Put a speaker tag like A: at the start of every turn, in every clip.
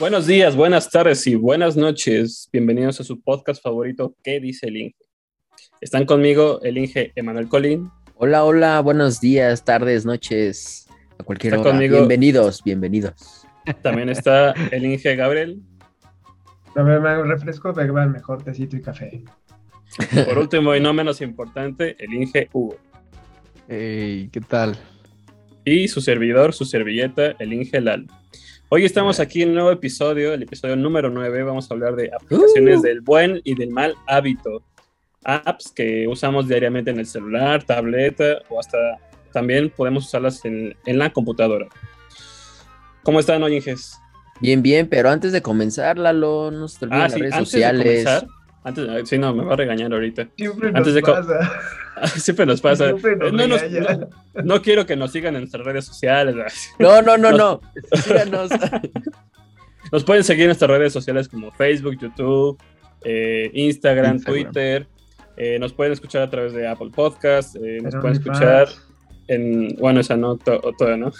A: Buenos días, buenas tardes y buenas noches. Bienvenidos a su podcast favorito, ¿Qué dice el Inge? Están conmigo el Inge Emanuel Colín.
B: Hola, hola, buenos días, tardes, noches, a cualquier
A: Está
B: hora.
A: conmigo-
B: Bienvenidos, bienvenidos.
A: También está el Inge Gabriel.
C: Ver, me hago un refresco, me el mejor tecito y café.
A: Por último y no menos importante, el Inge Hugo.
D: Hey, ¿qué tal?
A: Y su servidor, su servilleta, el Inge Lal. Hoy estamos aquí en un nuevo episodio, el episodio número 9. Vamos a hablar de aplicaciones
B: Uh.
A: del buen y del mal hábito. Apps que usamos diariamente en el celular, tableta o hasta también podemos usarlas en, en la computadora. ¿Cómo están hoy, Inges?
B: Bien, bien, pero antes de comenzar, Lalo, no se te olviden
A: Ah,
B: las
A: sí,
B: redes
A: antes
B: sociales.
A: de comenzar. Antes, sí, no, me va a regañar ahorita.
C: Siempre
A: Antes
C: nos
A: de
C: pasa.
A: Siempre nos pasa.
C: Siempre nos
A: No, nos- no- no quiero que nos sigan en nuestras redes sociales.
B: No, no, no, no. Síganos.
A: Nos pueden seguir en nuestras redes sociales como Facebook, YouTube, eh, Instagram,
D: Instagram.
A: Twitter. Eh, nos pueden escuchar a través de Apple Podcast. eh, nos pueden escuchar en. Bueno, esa no, to- o todavía no.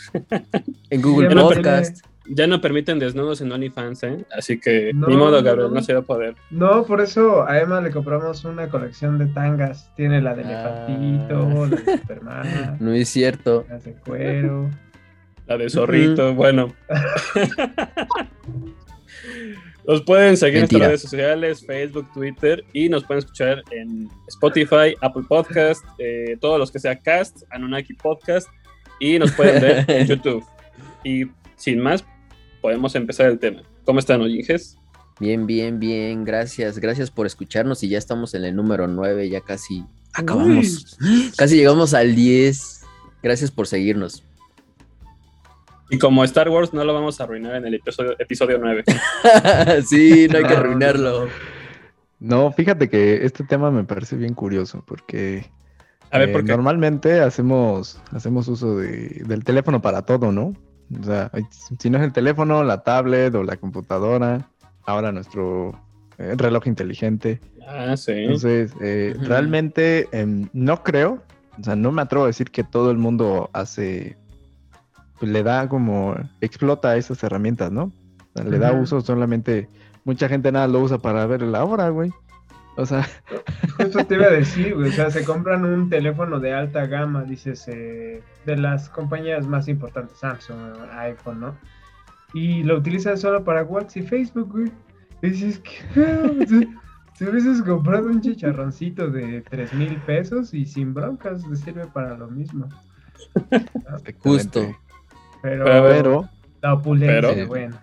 B: En Google Podcast.
A: Ya no permiten desnudos en OnlyFans, ¿eh? Así que
C: No,
A: ni modo, Gabriel,
C: no.
A: no se va a poder.
C: No, por eso a Emma le compramos una colección de tangas. Tiene la de
B: Ah.
C: elefantito, la de Superman,
B: No es cierto.
C: las de cuero.
A: La de zorrito, bueno. Nos pueden seguir en nuestras redes sociales, Facebook, Twitter, y nos pueden escuchar en Spotify, Apple Podcast, eh, todos los que sea Cast, Anunnaki Podcast, y nos pueden ver en YouTube. Y sin más, podemos empezar el tema. ¿Cómo están, Oyinges?
B: Bien, bien, bien. Gracias. Gracias por escucharnos y ya estamos en el número 9, ya casi acabamos. Casi llegamos al 10. Gracias por seguirnos.
A: Y como Star Wars, no lo vamos a arruinar en el episodio, episodio 9.
B: sí, no hay que arruinarlo.
D: No, fíjate que este tema me parece bien curioso porque
A: A ver,
D: eh, normalmente hacemos, hacemos uso de- del teléfono para todo, ¿no? O sea, si no es el teléfono, la tablet o la computadora, ahora nuestro eh, reloj inteligente.
A: Ah, sí.
D: Entonces, eh, realmente em, no creo, o sea, no me atrevo a decir que todo el mundo hace, pues, le da como, explota esas herramientas, ¿no? O sea, le da uso solamente, mucha gente nada lo usa para ver la hora, güey. O sea,
C: Justo te iba a decir, güey. O sea, se compran un teléfono de alta gama, dices, eh, de las compañías más importantes, Samsung, iPhone, ¿no? Y lo utilizan solo para WhatsApp y Facebook, güey. Y dices, ¿qué? Si hubieses comprado un chicharroncito de 3 mil pesos y sin broncas, te sirve para lo mismo.
B: Justo.
C: Pero,
A: Pero,
C: la opulencia,
A: pero-
C: bueno.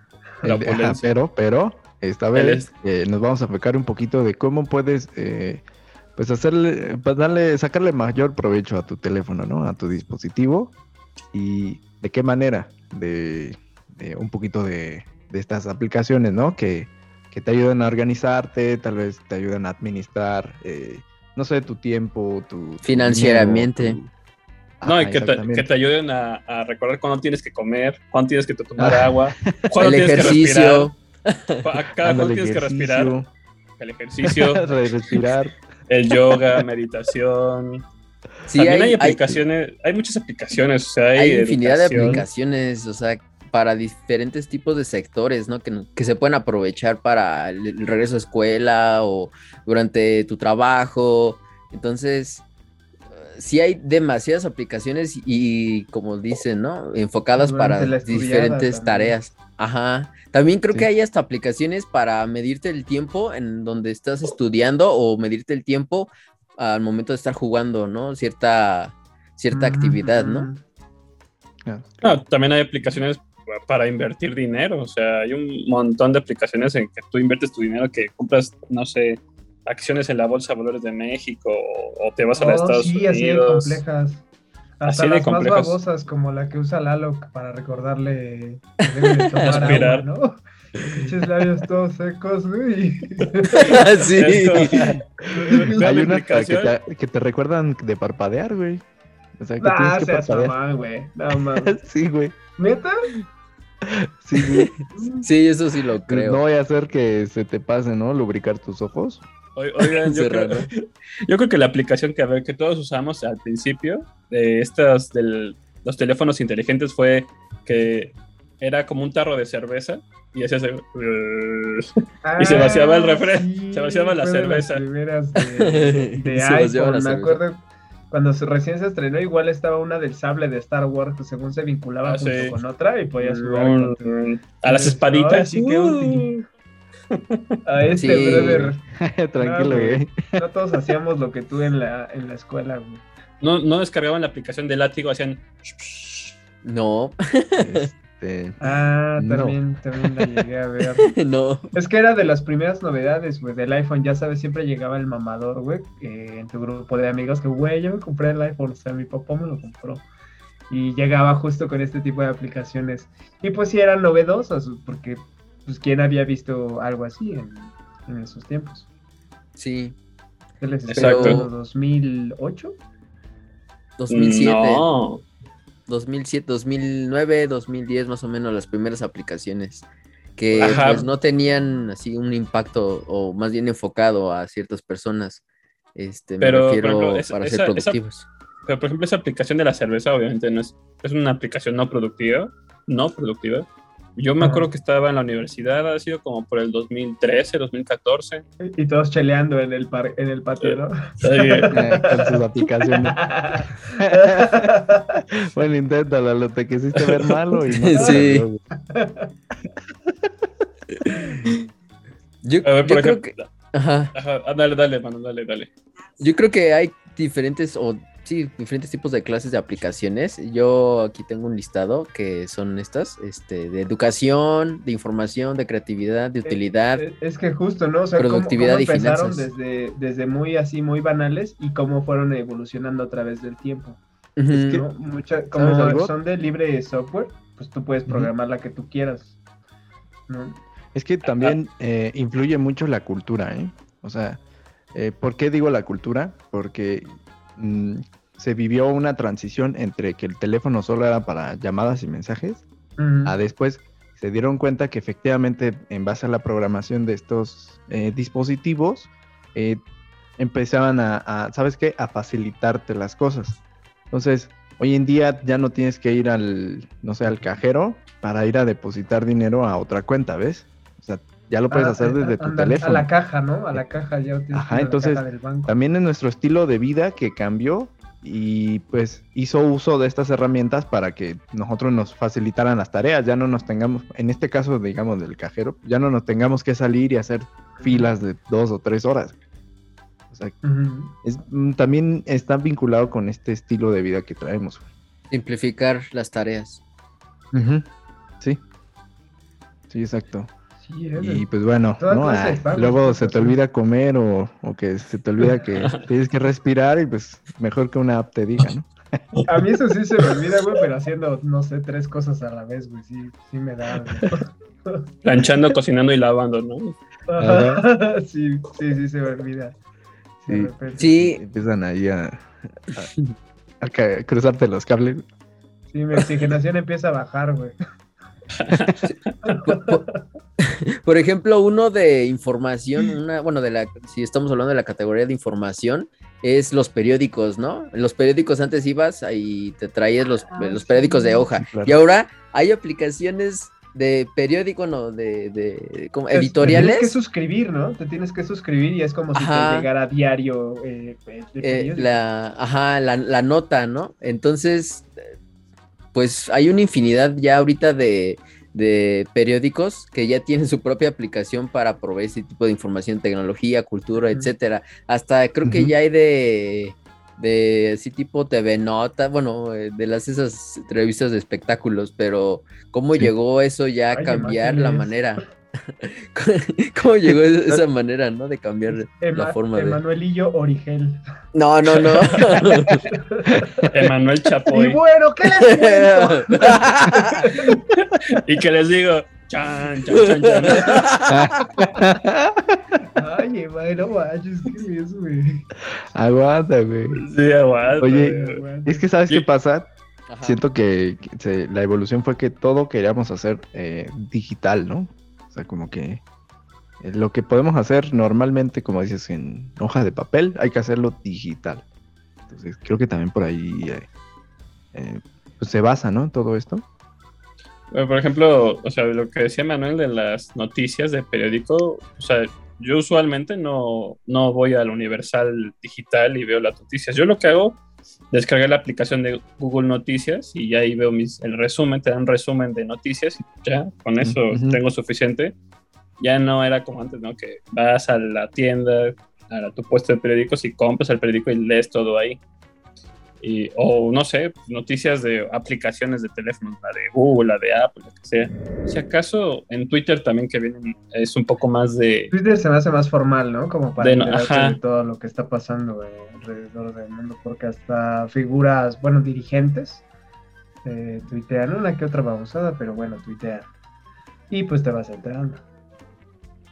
A: La
D: el- ajá,
A: opulencia.
D: pero, pero, esta vez eh, nos vamos a enfocar un poquito de cómo puedes, eh, pues hacerle, pues darle, sacarle mayor provecho a tu teléfono, ¿no? A tu dispositivo y de qué manera, de, de un poquito de, de estas aplicaciones, ¿no? Que, que te ayudan a organizarte, tal vez te ayudan a administrar, eh, no sé, tu tiempo, tu...
B: Financieramente.
D: tu-
A: No, y que te,
D: exactamente.
A: que te ayuden a, a recordar cuándo tienes que comer, cuándo tienes que tomar agua, cuándo
B: El
A: tienes
B: ejercicio.
A: que respirar, cu- a cada
D: Ándale,
A: tienes que respirar, el ejercicio,
D: respirar.
A: el yoga, meditación.
B: Sí,
A: También hay, aplicaciones, hay, muchas aplicaciones, o sea, hay,
B: hay infinidad de aplicaciones, o sea, para diferentes tipos de sectores, ¿no? Que, que se pueden aprovechar para el, el regreso a escuela o durante tu trabajo. Entonces, eh, sí hay demasiadas aplicaciones y, como dicen, ¿no? Enfocadas
C: Durante
B: para diferentes
C: también.
B: tareas. Ajá. También creo
D: Sí.
B: que hay hasta aplicaciones para medirte el tiempo en donde estás estudiando o medirte el tiempo al momento de estar jugando, ¿no? Cierta, cierta actividad, ¿no?
C: Mm,
A: No, también hay aplicaciones para invertir dinero, o sea, hay un montón de aplicaciones en que tú inviertes tu dinero, que compras, no sé, acciones en la Bolsa de Valores de México o, o te vas a los
C: Oh,
A: Estados
C: sí, así de
A: Unidos.
C: complejas. Hasta
A: Así de
C: las
A: complejas.
C: más babosas, como la que usa Lalo para recordarle que debe de tomar agua, ¿no? Pinches labios todos secos, güey.
B: sí.
A: Esto-
D: Hay para que
A: aplicación.
D: te, que te recuerdan de parpadear, güey. O sea, que
C: Nah,
D: tienes que
C: seas
D: parpadear.
C: mamón, güey. No mames.
D: Sí, güey.
C: ¿Neta?
D: Sí, güey.
B: Sí, eso sí lo creo.
D: No voy a hacer que se te pase, ¿no? Lubricar tus ojos.
A: O- Oigan, yo creo, yo creo que la aplicación que, a ver, que todos usamos al principio de estas, de los teléfonos inteligentes fue que era como un tarro de cerveza y hacía ese, y se vaciaba el refresco,
C: sí,
A: se vaciaba la cerveza.
C: primeras de, de
B: Se
C: iPhone,
B: la
C: me
B: cerveza.
C: acuerdo. Cuando se- recién se estrenó, igual estaba una del sable de Star Wars, que según se vinculaba
A: Ah,
C: junto
A: sí.
C: con otra y podías jugar con tu-
A: a las espaditas.
C: útil. A este
B: Sí.
C: brother.
D: Tranquilo,
C: No, güey. No todos hacíamos lo que tú en la, en la escuela, güey.
A: No, no descargaban la aplicación de látigo, hacían.
B: No,
D: Este,
C: Ah,
D: No.
C: también, también la llegué a ver.
B: no.
C: Es que era de las primeras novedades, güey, del iPhone. Ya sabes, siempre llegaba el mamador, güey, eh, en tu grupo de amigos que, güey, yo me compré el iPhone, o sea, mi papá me lo compró. Y llegaba justo con este tipo de aplicaciones. Y pues sí eran novedosas, porque, pues, ¿quién había visto algo así en, en esos tiempos?
B: Sí,
C: ¿Qué les.
A: Exacto.
C: ¿2008?
B: 2007,
A: No.
B: 2007, 2009, 2010 más o menos las primeras aplicaciones que
A: Ajá.
B: pues no tenían así un impacto o más bien enfocado a ciertas personas. Este,
A: Pero,
B: me refiero
A: ejemplo,
B: para
A: esa-
B: ser
A: esa-
B: productivos.
A: Pero, por ejemplo, esa aplicación de la cerveza, obviamente, no es, es una aplicación no productiva. No productiva. Yo me acuerdo que estaba en la universidad, ha sido como por el 2013, 2014.
C: Y todos cheleando en el, par- en el patio, ¿no?
D: eh, con sus aplicaciones. bueno, inténtalo, lo te quisiste ver malo y no.
B: Sí. Yo,
A: A ver, por
B: yo creo
A: ejemplo.
B: que, ajá,
A: Ajá, ah, dale, dale, mano, dale, dale.
B: yo creo que hay diferentes o sí, diferentes tipos de clases de aplicaciones. Yo aquí tengo un listado que son estas, este, de educación, de información, de creatividad, de utilidad.
C: Es- Es que justo, ¿no? O sea,
B: Productividad
C: cómo
B: y
C: empezaron
B: finanzas.
C: desde, desde muy así, muy banales y cómo fueron evolucionando a través del tiempo.
B: Ujú.
C: ¿no? Mucha- como son de libre software, pues tú puedes programar la que tú quieras. ¿no?
D: Es que también eh, influye mucho la cultura, ¿eh? O sea, eh, ¿por qué digo la cultura? Porque mm, se vivió una transición entre que el teléfono solo era para llamadas y mensajes, a después se dieron cuenta que efectivamente en base a la programación de estos eh, dispositivos, eh, empezaban a, a, ¿sabes qué? A facilitarte las cosas. Entonces, hoy en día ya no tienes que ir al, no sé, al cajero para ir a depositar dinero a otra cuenta, ¿ves? O sea, ya lo puedes
C: Ah,
D: hacer
C: eh,
D: desde tu teléfono.
C: A la caja, ¿no? A la caja ya tienes
D: Ajá, entonces,
C: caja del banco.
D: También es nuestro estilo de vida que cambió y pues hizo uso de estas herramientas para que nosotros nos facilitaran las tareas, ya no nos tengamos, en este caso digamos del cajero, ya no nos tengamos que salir y hacer filas de dos o tres horas. O sea, es- mm, también está vinculado con este estilo de vida que traemos.
B: Simplificar las tareas.
D: Sí, sí, exacto.
C: Sí, es
D: Y pues bueno, Ah, luego
C: pues,
D: se te olvida comer o, o que se te olvida que tienes que respirar y pues mejor que una app te diga, ¿no?
C: A mí eso sí se me olvida, güey, pero haciendo, no sé, tres cosas a la vez, güey, sí, sí me da. güey.
A: Planchando, cocinando y lavando, ¿no?
C: Ajá. Sí, sí, sí se me olvida.
D: Sí. Empiezan ahí a, a- cruzarte los cables.
C: Sí, mi oxigenación empieza a bajar, güey.
B: por, ejemplo, uno de información, una, bueno, de la, si estamos hablando de la categoría de información, es los periódicos, ¿no? Los periódicos antes ibas y te traías los,
C: Ah,
B: los periódicos de hoja.
D: claro.
B: Y ahora hay aplicaciones de periódico, no, de, de como
C: Te- Te
B: editoriales.
C: tienes que suscribir, ¿no? Te tienes que suscribir y es como si
B: Ajá.
C: te llegara diario eh,
B: eh, la, ajá, la, la nota, ¿no? Entonces, pues hay una infinidad ya ahorita de, de periódicos que ya tienen su propia aplicación para proveer ese tipo de información, tecnología, cultura, etcétera. Hasta creo que ya hay de de así tipo TV Nota, bueno, eh, de las esas revistas de espectáculos, pero cómo
D: Sí.
B: llegó eso ya a
C: Ay,
B: cambiar la manera. ¿Cómo llegó esa manera, no? De cambiar
C: Ema-
B: la forma de.
C: Emanuelillo Origel.
B: No, no, no.
A: Emanuel
C: Y
A: Chapoy.
C: bueno, ¿qué les cuento?
A: Y que les digo, chan, chan, chan, chan.
C: Ay, Ema, no manches, ¿qué es, güey?
D: Aguanta, güey.
A: Sí, aguanta.
D: Oye,
C: Güey,
D: Es que, ¿sabes
A: Sí.
D: qué pasa?
B: Ajá.
D: Siento que, que se- la evolución fue que todo queríamos hacer eh, digital, ¿no? Sea, como que eh, lo que podemos hacer normalmente, como dices, en hoja de papel, hay que hacerlo digital. Entonces, creo que también por ahí eh, eh, pues se basa, ¿no? Todo esto.
A: Por ejemplo, o sea, lo que decía Manuel de las noticias de periódico, o sea, yo usualmente no, no voy al Universal Digital y veo las noticias. Yo lo que hago, descargué la aplicación de Google Noticias y ahí veo mis, el resumen, te dan un resumen de noticias y ya, con eso
D: Ujú.
A: tengo suficiente. Ya no era como antes, ¿no? Que vas a la tienda, a tu puesto de periódicos y compras el periódico y lees todo ahí. Y, o no sé, noticias de aplicaciones de teléfono, la de Google, la de Apple, lo que sea. Si acaso en Twitter también que vienen es un poco más de...
C: Twitter se me hace más formal, ¿no? Como para
A: De no- ajá.
C: de todo lo que está pasando alrededor del mundo, porque hasta figuras, bueno, dirigentes eh, tuitean una que otra babosada, pero bueno, tuitean. Y pues te vas enterando.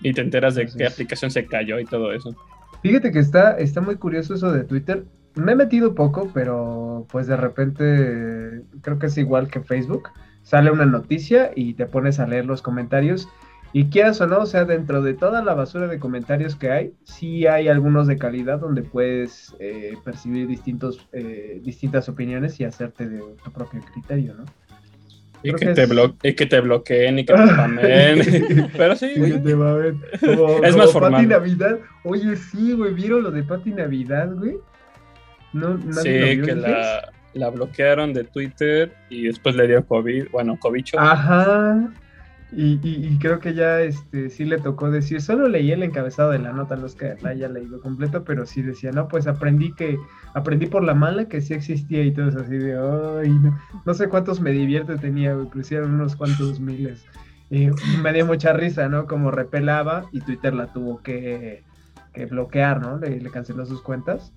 A: Y te enteras de qué aplicación se cayó y todo eso.
C: Fíjate que está, está muy curioso eso de Twitter. Me he metido poco, pero pues de repente creo que es igual que Facebook. Sale una noticia y te pones a leer los comentarios. Y quieras o no, o sea, dentro de toda la basura de comentarios que hay, sí hay algunos de calidad donde puedes eh, percibir distintos, eh, distintas opiniones y hacerte de tu propio criterio, ¿no?
A: Y que, te blo- y que te bloqueen y que te spamen. Pero sí,
C: Sí, que te. Como,
A: Es
C: como
A: más formal.
C: Pati Navidad. Oye, sí, güey, ¿vieron lo de Pati Navidad, güey? No, nadie
A: sí,
C: lo vio,
A: que la, la bloquearon de Twitter y después le dio COVID, bueno, cobicho.
C: Ajá. Y, y- y creo que ya este sí le tocó decir, solo leí el encabezado de la nota, no es que la haya leído completo, pero sí decía, no, pues aprendí que, aprendí por la mala que sí existía y todo eso así de, ay, no, no sé cuántos me divierte tenía, pero eran unos cuantos miles. Y me dio mucha risa, ¿no? Como repelaba y Twitter la tuvo que, que bloquear, ¿no? Le, le canceló sus cuentas.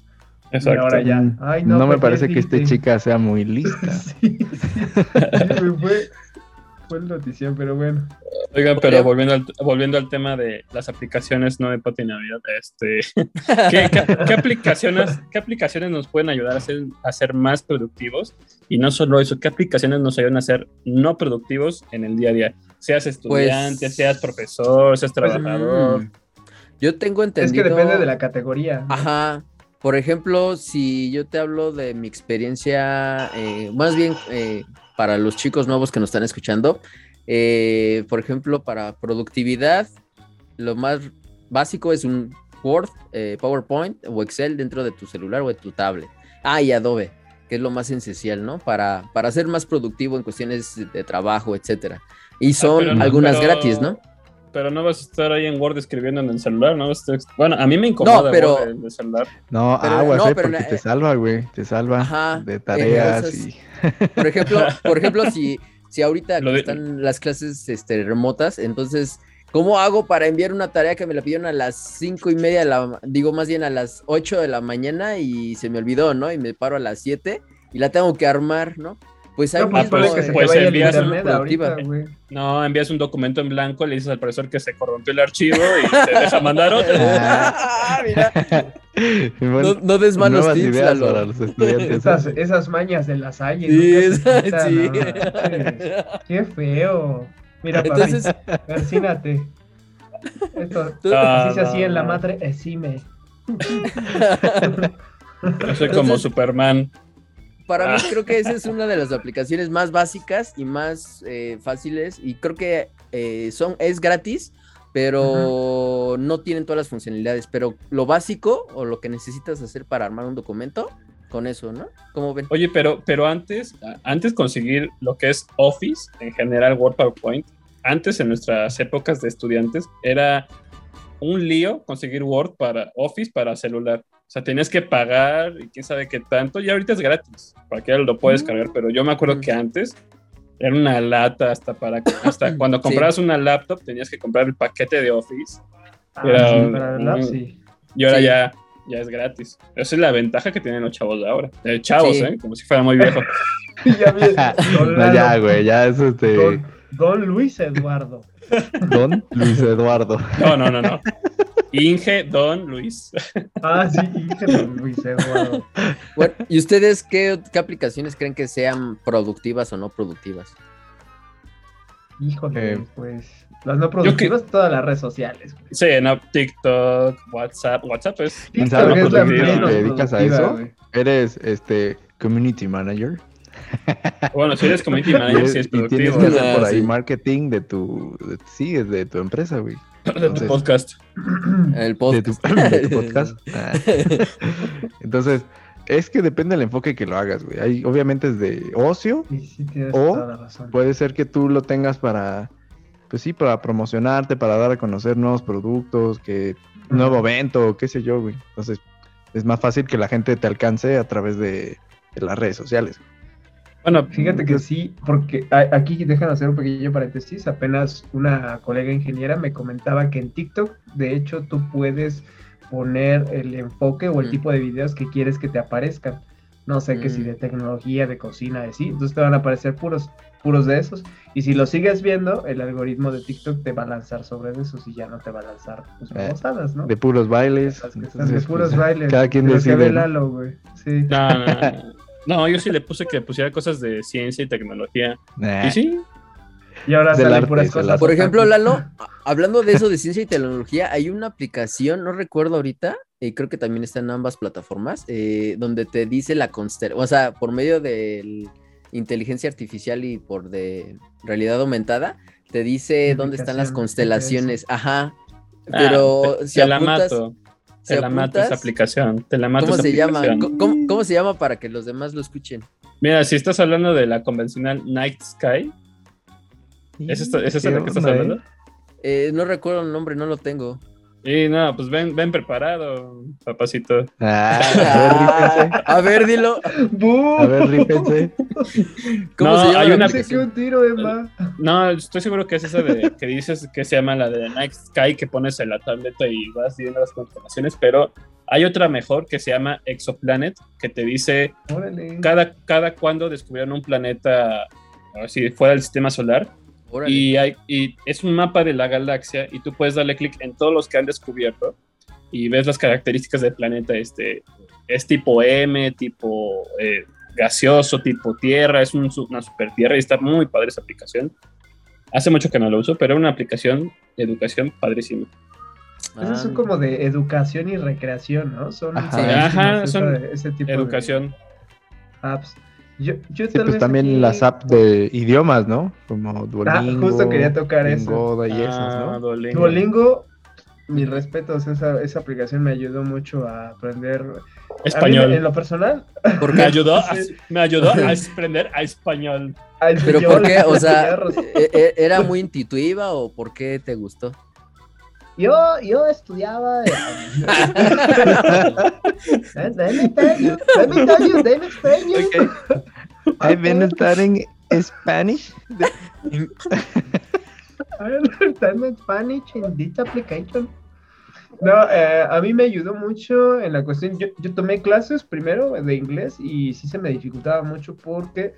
A: Exacto.
C: Y ahora ya.
D: Mm,
C: Ay,
D: no,
C: no,
D: me
C: pues,
D: parece que esta chica sea muy lista.
C: Sí, sí. Sí, güey, fue, fue el notición, pero bueno.
A: Oigan, pero volviendo al, volviendo al tema de las aplicaciones no de Pati Navidad, este, ¿qué, qué, qué aplicaciones, ¿qué aplicaciones nos pueden ayudar a ser, a ser más productivos? Y no solo eso, ¿qué aplicaciones nos ayudan a ser no productivos en el día a día? Seas estudiante,
B: Pues-
A: seas profesor, seas trabajador.
B: Mm. Yo tengo
C: Es
B: entendido.
C: que depende de la categoría. ¿no?
B: Ajá. Por ejemplo, si yo te hablo de mi experiencia, eh, más bien eh, para los chicos nuevos que nos están escuchando, eh, por ejemplo, para productividad, lo más básico es un Word, eh, PowerPoint o Excel dentro de tu celular o de tu tablet. Ah, y Adobe, que es lo más esencial, ¿no? Para, para ser más productivo en cuestiones de trabajo, etcétera. Y son
A: Ah, pero no-
B: algunas
A: pero-
B: gratis, ¿no?
A: Pero no vas a estar ahí en Word escribiendo en el celular, ¿no? Bueno, a mí me incomoda
B: pero-
A: Word el celular.
D: No,
B: Pero-
D: aguas,
B: no,
D: eh,
B: pero
D: porque te salva, güey. Te salva
B: Ajá,
D: de
B: eh,
D: tareas
B: esas-
D: y...
B: Por ejemplo, por ejemplo, si, si ahorita
A: Lo
B: que
A: de-
B: están las clases este, remotas, entonces, ¿cómo hago para enviar una tarea que me la pidieron a las cinco y media, de la, digo más bien a las 8 de la mañana y se me olvidó, ¿no? Y me paro a las 7 y la tengo que armar, ¿no? Pues ahí
C: No, pues,
A: Ah,
B: mismo,
A: pues,
C: que se
A: pues
C: te
A: envías
C: internet ahorita.
A: No, envías un documento en blanco, le dices al profesor que se corrompió el archivo y te deja mandar otro.
B: Ah, mira,
D: Bueno,
B: no, no des malos tips,
D: ideas para los estudiantes.
C: Esas,
D: ¿eh?
C: esas mañas de las hay.
B: Sí, esa- sí.
C: Qué feo. Mira, papi,
B: Entonces,
C: persínate. Esto,
B: Tú-
C: así se
A: No,
C: hacía en la
A: no.
C: madre, exime.
A: Yo soy como
B: Entonces-
A: Superman.
B: Para mí
A: Ah.
B: creo que esa es una de las aplicaciones más básicas y más eh, fáciles y creo que eh, son es gratis pero no tienen todas las funcionalidades pero lo básico o lo que necesitas hacer para armar un documento con eso no cómo ven
A: Oye, pero, pero antes, antes conseguir lo que es Office, en general Word PowerPoint, antes en nuestras épocas de estudiantes, era un lío conseguir Word para Office para celular. O sea, tenías que pagar y quién sabe qué tanto, y ahorita es gratis, cualquiera lo puede descargar, pero yo me acuerdo
B: Mm.
A: que antes era una lata hasta para hasta cuando
B: Sí.
A: comprabas una laptop tenías que comprar el paquete de Office
C: Ah,
A: Era
C: sí,
A: un-
C: para el lab,
A: un-
C: sí.
A: y ahora
B: Sí.
A: ya ya es gratis. Esa es la ventaja que tienen los chavos de ahora. Eh, chavos,
B: Sí.
A: ¿eh? Como si fuera muy viejo.
C: ya
D: No, ya, güey, ya es este...
C: don, don Luis Eduardo.
D: Don Luis Eduardo.
A: No, no, no, no. Inge Don Luis.
C: Ah, sí, dije don Luis Eduardo.
B: Bueno, y ustedes qué, qué aplicaciones creen que sean productivas o no productivas
C: Híjole,
D: Eh,
C: pues. Las no productivas, todas las redes sociales. güey.
A: Sí, no, TikTok, WhatsApp. Whatsap es.
D: ¿Quién
C: TikTok es la
A: productivo,
C: menos
D: ¿Te dedicas a eso?
C: güey.
D: ¿Eres este community manager?
A: Bueno, si eres community manager, sí es
D: y tienes
A: productivo.
D: que hacer por
B: Ah,
D: ahí
B: sí.
D: marketing de tu, de- sí, de tu empresa, güey.
A: De tu podcast.
B: El
D: de tu,
B: podcast.
D: de tu podcast. Ah. Entonces, es que depende del enfoque que lo hagas, güey. Hay, obviamente es de ocio,
C: Y sí, tienes
D: O
C: toda la razón.
D: puede ser que tú lo tengas para, pues sí, para promocionarte, para dar a conocer nuevos productos, que nuevo evento, qué sé yo, güey. Entonces, es más fácil que la gente te alcance a través de, de las redes sociales.
A: Bueno,
C: Fíjate que sí, porque aquí dejan hacer un pequeño paréntesis. Apenas una colega ingeniera me comentaba que en TikTok, de hecho, tú puedes poner el enfoque o el
B: Mm.
C: tipo de videos que quieres que te aparezcan. No sé, que si
B: Mm.
C: de tecnología, de cocina, de sí. Entonces te van a aparecer puros, puros de esos. Y si lo sigues viendo, el algoritmo de TikTok te va a lanzar sobre esos y ya no te va a lanzar pues,
D: Eh,
C: babosadas, ¿no?
D: De puros bailes. Entonces,
C: de puros
D: pues,
C: bailes.
D: Cada quien
C: de lo que
D: decide.
C: ve
D: ¿no?
C: Lalo, güey. Sí.
A: no, no, no. No, yo sí le puse que pusiera cosas de ciencia y tecnología.
D: Nah.
A: Y sí,
C: Y ahora salen
D: arte,
C: puras cosas.
B: Por ejemplo. Lalo, a- hablando de eso de ciencia y tecnología, hay una aplicación, no recuerdo ahorita, y creo que también está en ambas plataformas, eh, donde te dice la constelación, o sea, por medio de inteligencia artificial y por de realidad aumentada, te dice dónde están las constelaciones. Ajá.
A: Ah,
B: Pero
A: te,
B: si
A: te la
B: apuntas,
A: mato.
B: si
A: Te la mato esa
B: apuntas,
A: aplicación. Te la mato
B: ¿cómo
A: esa
B: se llama?
A: aplicación.
B: ¿Cómo, cómo- cómo se llama para que los demás lo escuchen?
A: Mira, si estás hablando de la convencional Night Sky, ¿es esta, ¿es esta
D: ¿Qué
A: la que estás
D: onda, eh?
A: hablando?
B: Eh, no recuerdo el nombre, no lo tengo.
A: Y no, pues ven, ven preparado, papacito.
D: Ah,
B: a ver, dilo.
C: ¡Bu!
D: a ver, rípense.
B: ¿Cómo
A: No,
B: se llama
A: hay una-
C: un tiro, Emma.
A: No, estoy seguro que es esa de que dices que se llama la de Night Sky, que pones en la tableta y vas viendo las constelaciones, pero hay otra mejor que se llama Exoplanet, que te dice
C: Órale.
A: cada, cada cuando descubrieron un planeta, si fuera del sistema solar,
B: Órale.
A: y, hay, y es un mapa de la galaxia y tú puedes darle clic en todos los que han descubierto y ves las características del planeta. Este, es tipo M, tipo eh, gaseoso, tipo tierra, es un una super tierra y está muy padre esa aplicación. Hace mucho que no lo uso, pero era una aplicación de educación padrísima.
C: Esas son
B: Ah,
C: como de educación y recreación, ¿no? Son,
D: Ajá.
C: son
A: Ajá,
C: esa-
A: son
C: ese tipo
A: Educación.
C: de apps. Yo, yo
D: Sí,
C: tal
D: pues
C: vez
D: también
C: aquí-
D: las apps de idiomas, ¿no? Como Duolingo.
C: Ah, justo quería tocar eso.
D: Lingoda y esas,
A: Ah,
D: ¿no?
A: Duolingo.
C: Duolingo, mis respetos, esa, esa aplicación me ayudó mucho a aprender a mí,
A: Español.
C: en lo personal,
B: ¿Por
A: Me
B: qué?
A: ayudó, a, me ayudó a aprender a español.
B: ¿Pero por qué? O sea. ¿e- e- ¿era muy intuitiva o por qué te gustó?
C: Yo, yo estudiaba. eh, Let me tell you, let me tell you, let me tell you.
D: Okay. I've been studying Spanish.
C: I understand Spanish in this application. No, eh, a mí me ayudó mucho en la cuestión. Yo, yo tomé clases primero de inglés y sí se me dificultaba mucho porque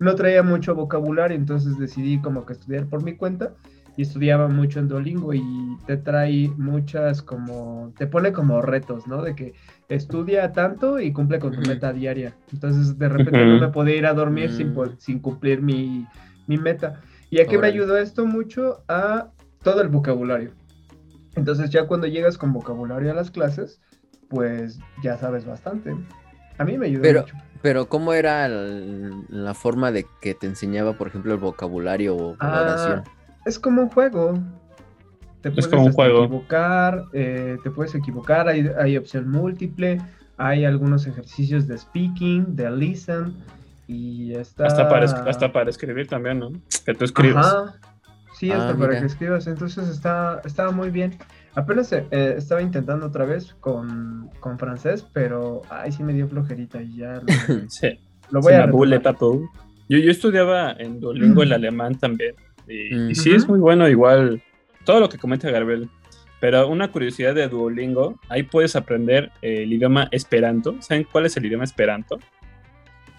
C: no traía mucho vocabulario, entonces decidí como que estudiar por mi cuenta y estudiaba mucho en Duolingo y te trae muchas como, te pone como retos, ¿no? De que estudia tanto y cumple con tu meta diaria. Entonces de repente no me podía ir a dormir sin,
B: Mm.
C: sin cumplir mi, mi meta. ¿Y a qué me ayudó esto mucho? A todo el vocabulario. Entonces ya cuando llegas con vocabulario a las clases, pues ya sabes bastante. A mí me ayudó
B: Pero-
C: mucho.
B: Pero ¿cómo era el- la forma de que te enseñaba, por ejemplo, el vocabulario o la
C: Ah,
B: oración?
C: Es como un juego. Te puedes
A: como un juego.
C: equivocar, eh, te puedes equivocar, hay, hay opción múltiple, hay algunos ejercicios de speaking, de listen, y está...
A: Hasta, para, es- hasta para escribir también, ¿no? Que tú escribes.
C: Ajá. Sí,
B: Ah,
C: hasta para
B: mira.
C: que escribas. Entonces está, estaba muy bien. Apenas eh, estaba intentando otra vez con, con francés, pero ay, sí me dio flojerita y ya lo,
A: Sí.
C: lo voy
A: Se
C: a
A: papu. Yo, yo estudiaba en Duolingo el alemán también. Y, y sí, es muy bueno, igual. Todo lo que comenta Garbel. Pero una curiosidad de Duolingo, ahí puedes aprender eh, el idioma Esperanto. ¿Saben cuál es el idioma Esperanto?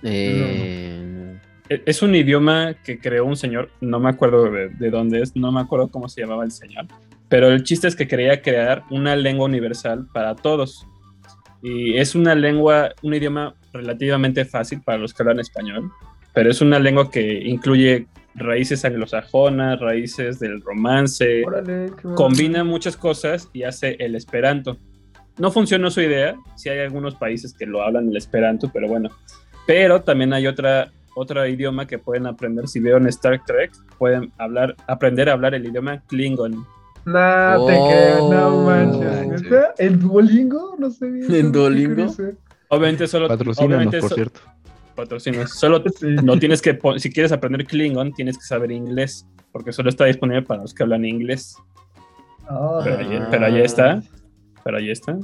B: Eh,
A: E- Es un idioma que creó un señor, no me acuerdo de, de dónde es, no me acuerdo cómo se llamaba el señor, pero el chiste es que quería crear una lengua universal para todos. Y es una lengua, un idioma relativamente fácil para los que hablan español, pero es una lengua que incluye raíces anglosajonas, raíces del romance,
C: Órale,
A: combina muchas cosas y hace el esperanto. No funcionó su idea, sí hay algunos países que lo hablan el esperanto, pero bueno. Pero también hay otra otro idioma que pueden aprender si vieron Star Trek, pueden hablar, aprender a hablar el idioma Klingon.
C: No te
B: Oh,
C: creo, no manches.
D: manches.
C: ¿En Duolingo? No sé bien.
B: ¿En Duolingo?
A: Obviamente solo
D: Patrocínanos,
A: obviamente
D: por
A: so-
D: cierto.
A: Patrocinas. Solo
C: Sí.
A: no tienes que si quieres aprender Klingon, tienes que saber inglés, porque solo está disponible para los que hablan inglés.
C: Ah,
A: Pero ahí, pero ahí está. Pero ahí está.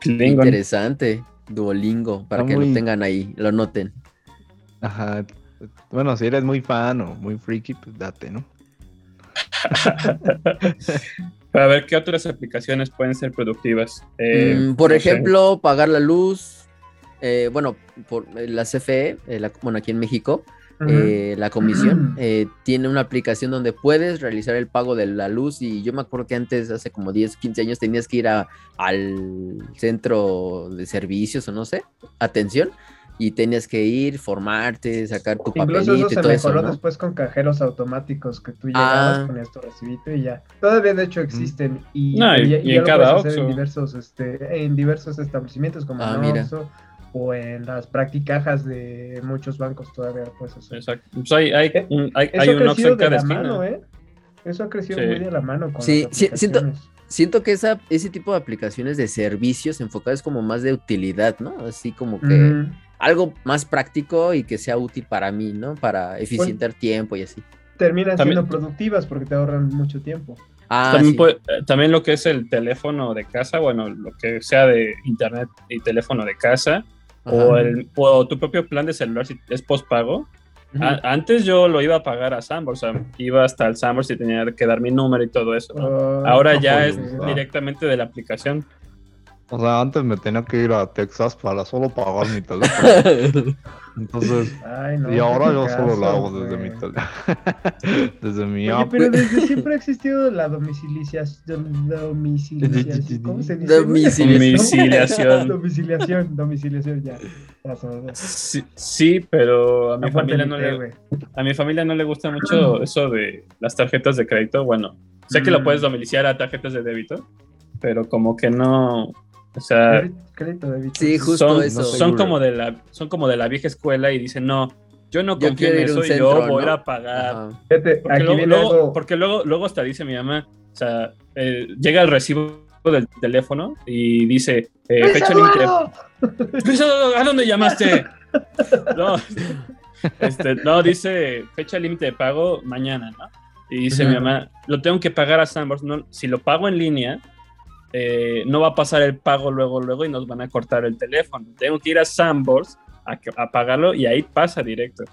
A: Klingon.
B: Interesante. Duolingo, para
D: Está
B: que
D: muy-
B: lo tengan ahí, lo noten.
D: Ajá. Bueno, si eres muy fan o muy freaky, pues date, ¿no?
A: Para ver qué otras aplicaciones pueden ser productivas. Eh,
B: Mm, por
A: no sé.
B: ejemplo, pagar la luz. Eh, bueno, por eh, la CFE, eh, la- bueno, aquí en México, eh, la comisión eh, tiene una aplicación donde puedes realizar el pago de la luz y yo me acuerdo que antes, hace como 10, 15 años, tenías que ir a- al centro de servicios o no sé, atención, y tenías que ir, formarte, sacar tu
C: Incluso
B: papelito
C: eso
B: y
C: se
B: todo eso,
C: mejoró
B: ¿no?
C: después con cajeros automáticos que tú llegabas,
B: Ah.
C: ponías tu recibito y ya. Todavía de hecho existen y,
A: No, y- y
C: ya
A: en
C: lo
A: cada
C: puedes hacer en diversos, este, en diversos establecimientos como
B: Ah, mira.
C: O en las practicajas de muchos bancos todavía puedes hacer.
A: Exacto. Pues hay, hay, un- hay,
C: Eso
A: hay
C: ha
A: un
C: crecido
A: en
C: de
A: cada
C: la
A: esquina.
C: mano, ¿eh? Eso ha crecido
A: Sí.
C: muy de la mano con
B: Sí, siento-. Siento que esa, ese tipo de aplicaciones de servicios enfocadas como más de utilidad, ¿no? Así como que algo más práctico y que sea útil para mí, ¿no? Para eficientar tiempo y así.
C: Terminan
A: También-
C: siendo productivas porque te ahorran mucho tiempo.
B: Ah,
A: también,
B: sí.
A: puede- eh, también lo que es el teléfono de casa, bueno, lo que sea de internet y teléfono de casa, o, el, o tu propio plan de celular si es postpago. Antes yo lo iba a pagar a o sea, iba hasta el Sambors y tenía que dar mi número y todo eso. ¿no?
C: Ah,
A: Ahora
D: no,
A: ya
D: pues,
A: es directamente de la aplicación.
D: O sea, antes me tenía que ir a Texas para solo pagar mi teléfono. Entonces,
C: Ay, no,
D: y ahora yo solo lo
C: caso,
D: hago desde mi teléfono. desde mi
C: Oye,
D: app.
C: pero desde siempre ha existido la domiciliación. Domiciliación. ¿Cómo se dice?
A: Domiciliación.
C: domiciliación, domiciliación, ya.
A: Sí, sí, pero a mi, familia
C: mi
A: no le, a mi familia no le gusta mucho eso de las tarjetas de crédito. Bueno, sé que lo
C: Mm.
A: puedes domiciliar a tarjetas de débito, pero como que no, o sea,
C: Crédito- Crédito débito.
B: Sí, justo
A: son,
B: eso.
A: son como de la son como de la vieja escuela y dicen no yo no confío
B: quiero
A: en eso y
B: centro,
A: yo voy a ir
B: ¿no?
A: a pagar
B: Ajá.
A: Porque,
C: aquí
A: luego,
C: viene
A: luego-
C: algo.
A: porque luego luego hasta dice mi mamá o sea eh, llega el recibo del teléfono y dice eh,
C: ¡Luis
A: fecha límite ¿a dónde llamaste? no, este, no, dice fecha límite de pago mañana, ¿no? Y dice mi mamá, lo tengo que pagar a Sambors. No, si lo pago en línea, eh, no va a pasar el pago luego, luego y nos van a cortar el teléfono. Tengo que ir a Sambors a, que- a pagarlo y ahí pasa directo.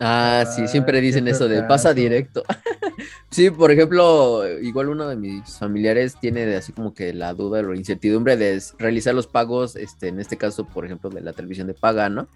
B: Ah, sí, siempre
C: Ay, qué
B: dicen eso de pasa directo. sí, por ejemplo, igual uno de mis familiares tiene de así como que la duda o la incertidumbre de realizar los pagos, este, en este caso, por ejemplo, de la televisión de paga, ¿no?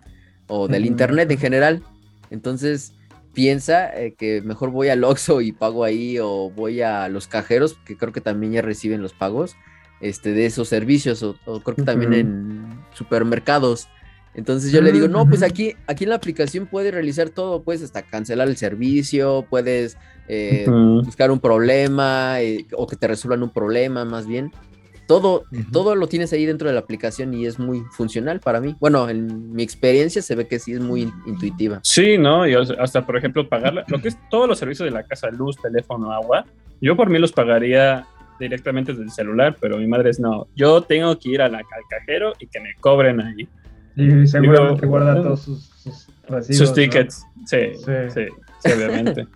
B: O del internet en general. Entonces piensa eh, que mejor voy al Oxxo y pago ahí o voy a los cajeros, que creo que también ya reciben los pagos este, de esos servicios o, o creo que también en supermercados. Entonces yo le digo, no, pues aquí, aquí en la aplicación puedes realizar todo, puedes hasta cancelar el servicio, puedes eh, buscar un problema eh, o que te resuelvan un problema más bien. Todo, todo lo tienes ahí dentro de la aplicación y es muy funcional para mí. Bueno, en mi experiencia se ve que sí es muy intuitiva.
A: Sí, ¿no? Y hasta, por ejemplo, pagar lo que es todos los servicios de la casa, luz, teléfono, agua, yo por mí los pagaría directamente desde el celular, pero mi madre es no. Yo tengo que ir a la, al cajero y que me cobren ahí
C: Y seguramente
A: Digo,
C: guarda todos sus, sus recibos.
A: sus
C: ¿no?
A: tickets. Sí,
C: Sí.
A: sí, sí, obviamente.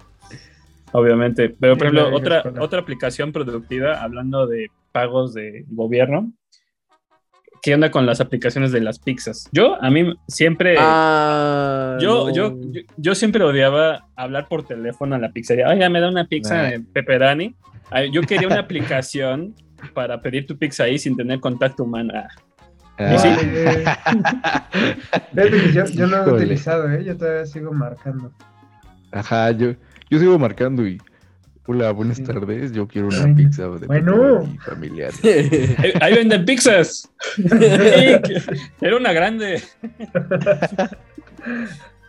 A: obviamente. Pero, por ejemplo, otra, otra aplicación productiva, hablando de pagos de gobierno, ¿qué onda con las aplicaciones de las pizzas? Yo, a mí siempre...
B: Ah,
A: Yo,
B: no.
A: yo, yo, yo siempre odiaba hablar por teléfono a la pizzería. Oiga, me da una pizza
D: Nah.
A: de pepperoni. Ay, Yo quería una aplicación para pedir tu pizza ahí sin tener contacto humano. Ah,
D: Ah,
A: sí?
C: Yo, yo no lo he
D: Híjole.
C: utilizado, ¿eh? Yo todavía sigo marcando.
D: Ajá, yo, yo sigo marcando y. Hola, buenas tardes. Yo quiero una pizza de
C: Bueno.
D: pepperoni familiar.
A: Ahí, ahí venden pizzas. Sí, Era una grande.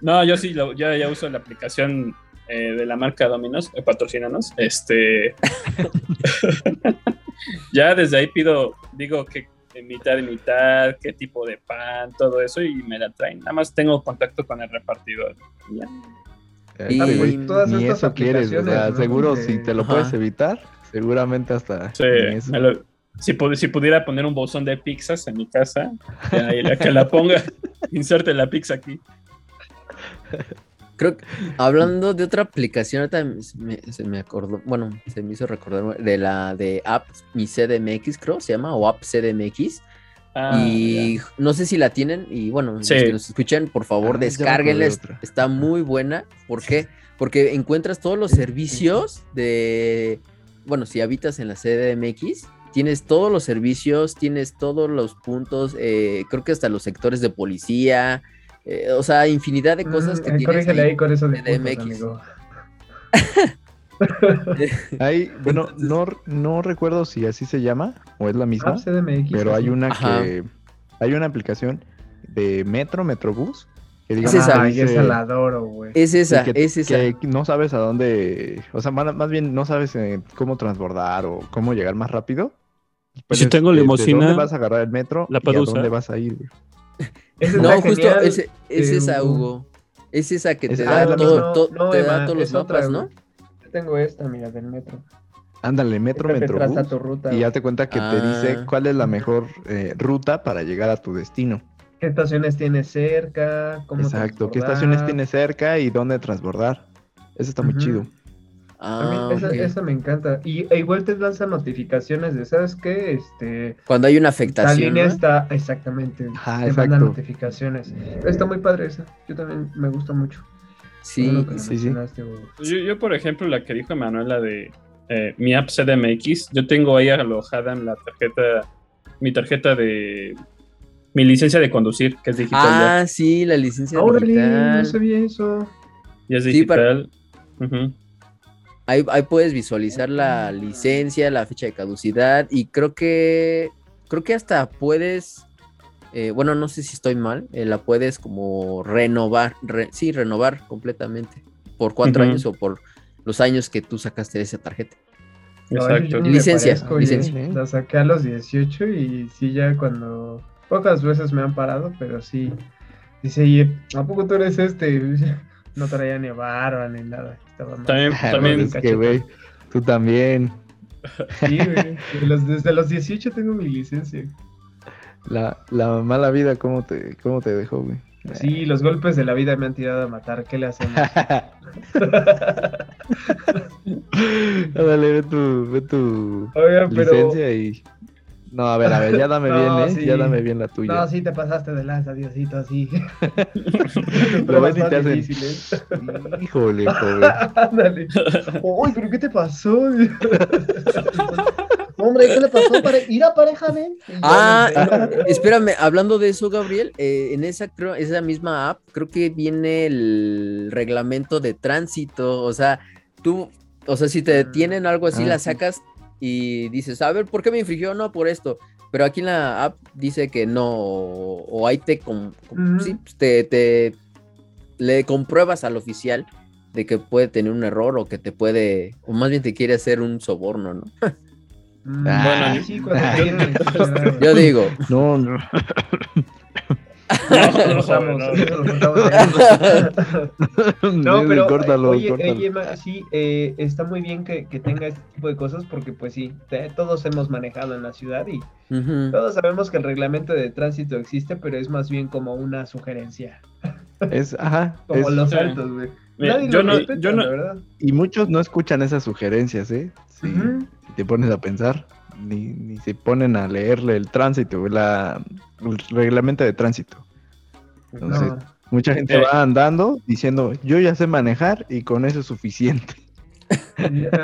A: No, yo sí, lo- ya, ya uso la aplicación eh, de la marca Domino's, eh, patrocínanos. Este. ya desde ahí pido, digo que mitad y mitad, qué tipo de pan, todo eso, y me la traen. Nada más tengo contacto con el repartidor. ya.
B: Y-
D: Eh,
C: todas
D: ni
C: estas
D: eso quieres, o sea, seguro
C: De-
D: si te lo
B: Ajá.
D: puedes evitar, seguramente hasta
A: Sí, lo- si, si pudiera poner un bolsón de pizzas en mi casa, y la que la ponga, inserte la pizza aquí.
B: Creo que hablando de otra aplicación, ahorita se me, se me acordó, bueno, se me hizo recordar de la de App Mi CDMX, creo, se llama, o App CDMX.
A: Ah,
B: y no sé si la tienen, y bueno, los
A: Sí.
B: que nos escuchan, por favor,
D: Ah,
B: descárguenles. Está muy buena. ¿Por qué? Porque encuentras todos los servicios de, bueno, si habitas en la CDMX, tienes todos los servicios, tienes todos los puntos, eh, creo que hasta los sectores de policía, eh, o sea, infinidad de cosas que
C: Mm, eh,
B: tienes. ahí.
C: ahí con eso de
B: CDMX.
C: puntos, amigo.
D: Hay, bueno, no, no recuerdo si así se llama o es la misma,
C: CDMX.
D: pero hay una
B: Ajá.
D: que hay una aplicación de Metro, Metrobús, que
B: Es
D: digamos
B: esa.
D: Dice-
C: esa la adoro, güey.
B: Es esa,
D: que,
B: es esa.
D: que no sabes a dónde, o sea, más más bien no sabes eh, cómo transbordar o cómo llegar más rápido.
A: Si tengo
D: de
A: limusina,
D: dónde vas a agarrar el metro
A: la
D: y a dónde vas a ir.
C: Esa
B: No, justo
C: genial.
B: es
C: eh,
B: esa,
C: Hugo.
B: Hugo. Es esa que
D: Es-
B: te
D: ah,
B: da
D: es
B: todo,
D: misma.
B: to-
C: No,
B: te da todos los
C: es otra,
B: mapas, ¿no?
C: Tengo esta, mira, del metro.
D: Ándale, Metro,
C: ruta.
D: Y ya te cuenta que te dice
B: Ah.
D: cuál es la mejor eh, ruta para llegar a tu destino.
C: ¿Qué estaciones tienes cerca? ¿Cómo
D: Exacto, qué estaciones tienes cerca y dónde transbordar. Eso está muy chido.
C: A mí
B: Ah,
C: esa, esa me encanta. Y e igual te lanza notificaciones de, ¿sabes qué? Este,
B: Cuando hay una
C: la
B: afectación.
C: línea
B: ¿no?
C: está exactamente. Te manda
D: exacto.
C: notificaciones. Está muy padre esa. Yo también me gusta mucho.
B: Sí,
C: Todo lo que
D: sí, sí.
C: Hugo.
A: Yo, yo, por ejemplo, la que dijo Manuela de eh, mi app CDMX, yo tengo ahí alojada en la tarjeta, mi tarjeta de mi licencia de conducir, que es digital ya.
B: Ah, sí, la licencia
C: Órale,
B: digital.
C: no sabía eso.
A: Ya es
B: sí, para-
A: digital. Ujú.
B: Ahí, ahí puedes visualizar la licencia, la fecha de caducidad y creo que creo que hasta puedes, eh, bueno, no sé si estoy mal, eh, la puedes como renovar, re- sí, renovar completamente por cuatro años o por los años que tú sacaste de esa tarjeta.
A: Exacto.
B: Licencia,
C: parezco,
B: licencia.
C: oye. La saqué a los 18 y sí, ya cuando. Pocas veces me han parado, pero sí. Dice, y ¿a poco tú eres este? No traía ni barba ni nada. Estaba
A: También,
D: Ah,
A: también
D: es que, güey, tú también.
C: Sí, güey. Desde los, desde los 18 tengo mi licencia.
D: La, la mala vida, ¿cómo te, cómo te dejó, güey?
C: Sí, los golpes de la vida me han tirado a matar. ¿Qué le hacemos?
D: Dale, ve tu, ve tu
C: Oigan, pero.
D: licencia y. No, a ver, a ver, ya dame
C: No,
D: bien, ¿eh?
C: sí.
D: Ya dame bien la tuya.
C: No, sí te pasaste de lanza, Diosito, así.
D: Lo ves y te hacen-
C: difíciles.
D: Híjole, joven.
C: Ándale. Uy, pero ¿qué te pasó? Hombre, ¿qué le pasó? Pare... Ir a pareja, ven. Y ya
B: Ah,
C: no
B: espérame, hablando de eso, Gabriel, eh, en esa, creo, esa misma app creo que viene el reglamento de tránsito, o sea, tú, o sea, si te detienen algo así,
D: Ah,
B: la sacas y dices, a ver, ¿por qué me infringió? No, por esto. Pero aquí en la app dice que no, o, o ahí te, com- com-
C: Ujú.
B: sí, pues, te, te- le compruebas al oficial de que puede tener un error o que te puede, o más bien te quiere hacer un soborno, ¿no?
C: Mm,
D: Ah.
C: Bueno, sí, cuando quieren exagerar,
B: Yo digo,
D: No, no.
C: Usamos,
A: no.
D: Sí,
C: pero
D: córtalo,
C: oye,
D: córtalo.
C: oye, Ma, sí, eh, está muy bien que, que tenga este tipo de cosas porque pues sí, te- todos hemos manejado en la ciudad y todos sabemos que el reglamento de tránsito existe, pero es más bien como una sugerencia,
D: Es, ajá.
C: como
D: es-
C: los
A: sí.
C: saltos, güey. Nadie
A: yo
C: lo
A: no,
C: respeta,
A: yo no,
C: la verdad.
D: Y muchos no escuchan esas sugerencias, ¿eh?
C: Ujú.
D: Si te pones a pensar, ni, ni se ponen a leerle el tránsito, la, el reglamento de tránsito. Entonces,
C: No.
D: mucha gente
A: Eh.
D: va andando diciendo, yo ya sé manejar y con eso es suficiente.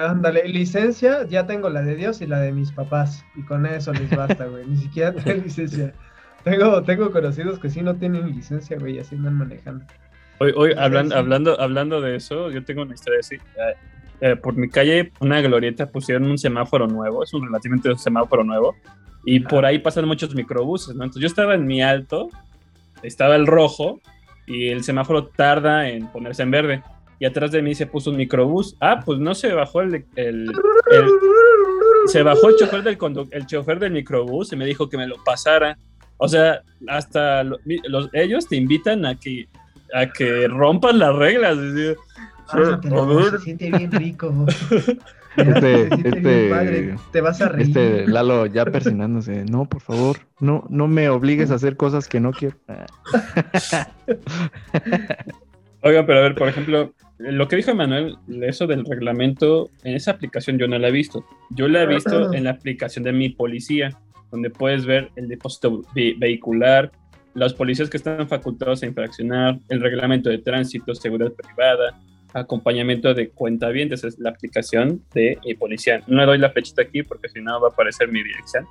C: Ándale, licencia, ya tengo la de Dios y la de mis papás. Y con eso les basta, güey. Ni siquiera tengo licencia. Tengo, tengo conocidos que sí no tienen licencia, güey, y así andan manejando.
A: Hoy, hoy hablan- hablando, hablando de eso, yo tengo una historia así. Eh, por mi calle, una glorieta, pusieron un semáforo nuevo, es un relativamente semáforo nuevo, y por ahí pasan muchos microbuses, ¿no? Entonces yo estaba en mi alto, estaba el rojo, y el semáforo tarda en ponerse en verde, y atrás de mí se puso un microbús. Ah, pues no se bajó el... el, el- se bajó el chofer del el chofer del microbús y me dijo que me lo pasara. O sea, hasta los, ellos te invitan a que a que rompan las reglas. así,
C: Se siente bien rico.
D: Este-
C: se siente bien
D: este-
C: padre, Te vas a reír.
D: Este Lalo ya persinándose. No, por favor, no, no me obligues a hacer cosas que no quiero.
A: Oigan, pero a ver, por ejemplo, lo que dijo Manuel, eso del reglamento, en esa aplicación yo no la he visto. Yo la he visto en la aplicación de mi policía, donde puedes ver el depósito ve- vehicular, los policías que están facultados a infraccionar, el reglamento de tránsito, seguridad privada, acompañamiento de cuentavientes, es la aplicación de mi policía. No le doy la flechita aquí porque si no va a aparecer mi dirección.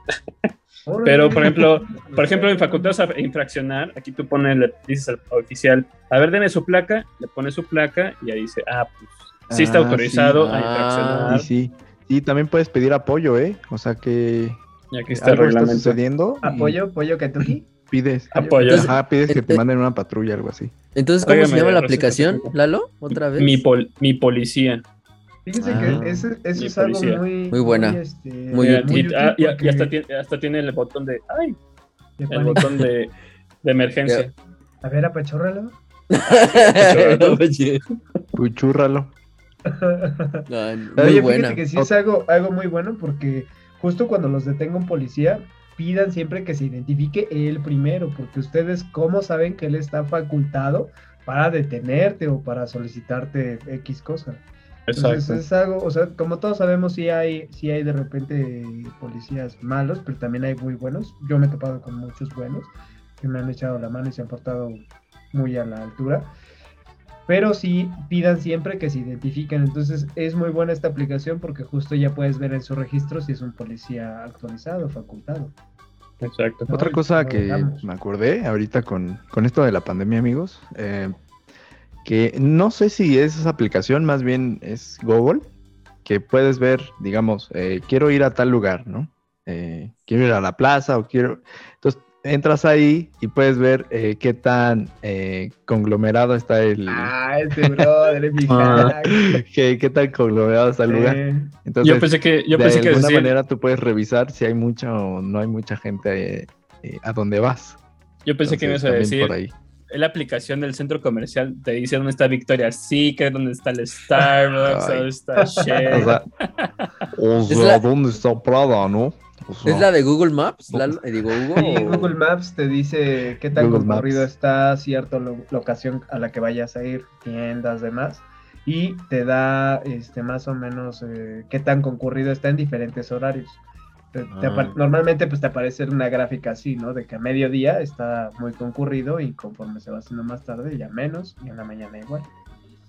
A: Pero, por ejemplo, por ejemplo, en facultades a infraccionar, aquí tú pones, le dices al oficial, a ver, deme su placa, le pones su placa y ahí dice, ah, pues sí está
D: Ah,
A: autorizado
B: sí.
A: a
B: Ah.
A: infraccionar.
D: Y sí, y también puedes pedir apoyo, ¿eh? O sea que
A: Y aquí está el
D: algo está
A: reglamento.
D: sucediendo. y
C: Apoyo, pollo Kentucky.
D: Pides.
A: Apoyo.
B: Entonces-
D: Ajá, pides que te manden una patrulla, algo así.
B: Entonces, ¿cómo se llama la aplicación. Lalo? ¿Otra vez?
A: Mi, pol- mi policía.
C: Fíjense
B: Ah.
C: que ese, eso es algo
A: policía.
C: muy,
B: Muy buena.
C: este,
B: Muy útil.
A: y, ah, y- hasta, tiene, hasta tiene el botón de, ay, el
C: pánico.
A: botón de, de emergencia.
C: A ver, apachórralo.
B: Oye,
D: Puchúrralo.
B: no, muy
C: Oye,
B: buena.
C: fíjate que sí es algo, algo muy bueno porque justo cuando los detenga un policía, pidan siempre que se identifique él primero, porque ustedes, ¿cómo saben que él está facultado para detenerte o para solicitarte X cosa? Entonces
A: Exacto.
C: es algo, o sea, como todos sabemos, sí hay, sí hay de repente policías malos, pero también hay muy buenos. Yo me he topado con muchos buenos que me han echado la mano y se han portado muy a la altura. Pero sí pidan siempre que se identifiquen. Entonces es muy buena esta aplicación porque justo ya puedes ver en su registro si es un policía actualizado, facultado.
A: Exacto.
C: No,
D: Otra cosa que me acordé ahorita con, con esto de la pandemia, amigos, eh, que no sé si es esa aplicación, más bien es Google, que puedes ver, digamos, eh, quiero ir a tal lugar, ¿no? Eh, quiero ir a la plaza o quiero... Entonces entras ahí y puedes ver eh, qué tan eh, conglomerado está el...
C: Ah, este brother, es mi
A: Ah.
D: qué, qué tan conglomerado está el lugar. Entonces,
A: Yo pensé que, yo
D: de
A: que
D: alguna manera tú puedes revisar si hay mucha o no hay mucha gente eh, eh, a dónde vas.
A: yo pensé que me ibas a decir,
D: por ahí.
A: la aplicación del centro comercial te dice dónde está Victoria Secret, dónde está el Starbucks,
D: Ay.
A: dónde está Shell.
D: O sea, o
B: Es
D: sea,
B: la-
D: ¿dónde está Prada, no? Sea,
B: ¿Es la de Google Maps? Lalo? Eh, digo, Hugo.
C: Sí,
B: o-
C: Google Maps te dice qué tan
D: Google
C: concurrido
D: Maps.
C: está cierta lo- locación a la que vayas a ir, tiendas, demás, y te da este más o menos eh, qué tan concurrido está en diferentes horarios. Te- te
B: Ah.
C: Normalmente pues te aparece una gráfica así, ¿no? De que a mediodía está muy concurrido y conforme se va haciendo más tarde ya menos y en la mañana igual.